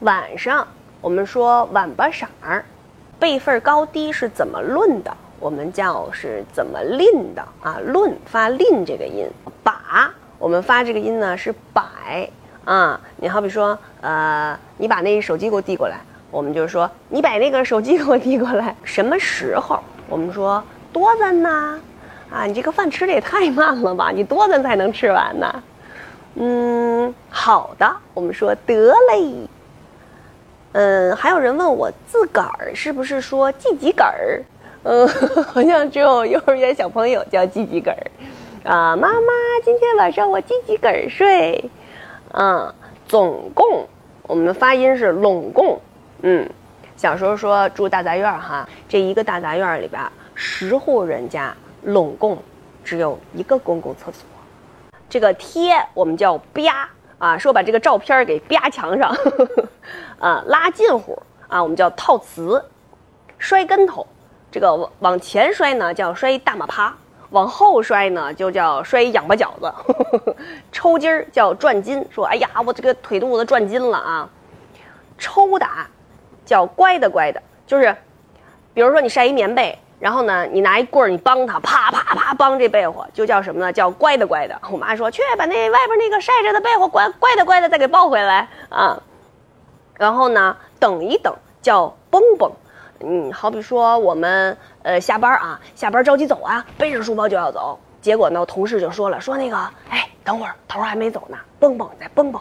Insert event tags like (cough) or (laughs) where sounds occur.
晚上我们说晚八色儿，辈分高低是怎么论的？我们叫是怎么令的啊？论发令这个音，把我们发这个音呢是摆啊。你好比说，呃，你把那手机给我递过来，我们就说你把那个手机给我递过来。什么时候？我们说多咱呐？啊，你这个饭吃的也太慢了吧？你多咱才能吃完呢？嗯，好的，我们说得嘞。嗯，还有人问我自个儿是不是说记几个儿？嗯，好像只有幼儿园小朋友叫记几个儿。啊，妈妈，今天晚上我记几个儿睡？嗯，总共我们的发音是拢共。嗯，小时候说住大杂院哈，这一个大杂院里边十户人家，拢共只有一个公共厕所。这个贴我们叫吧啊，说把这个照片给吧墙上，呵 (laughs) 呵啊，拉近乎啊，我们叫套瓷，摔跟头，这个往往前摔呢叫摔大马趴，往后摔呢就叫摔仰巴饺子，呵 (laughs) 呵抽筋儿叫转筋，说哎呀我这个腿肚子转筋了啊，抽打叫乖的乖的，就是比如说你晒一棉被。然后呢，你拿一棍儿，你帮他，啪啪啪帮这被窝，就叫什么呢？叫乖的乖的。(laughs) 我妈说，去把那外边那个晒着的被窝，乖乖的乖的再给抱回来啊。然后呢，等一等，叫蹦蹦。嗯，好比说我们呃下班啊，下班着急走啊，背着书包就要走，结果呢，同事就说了，说那个，哎，等会儿头还没走呢，蹦蹦再蹦蹦。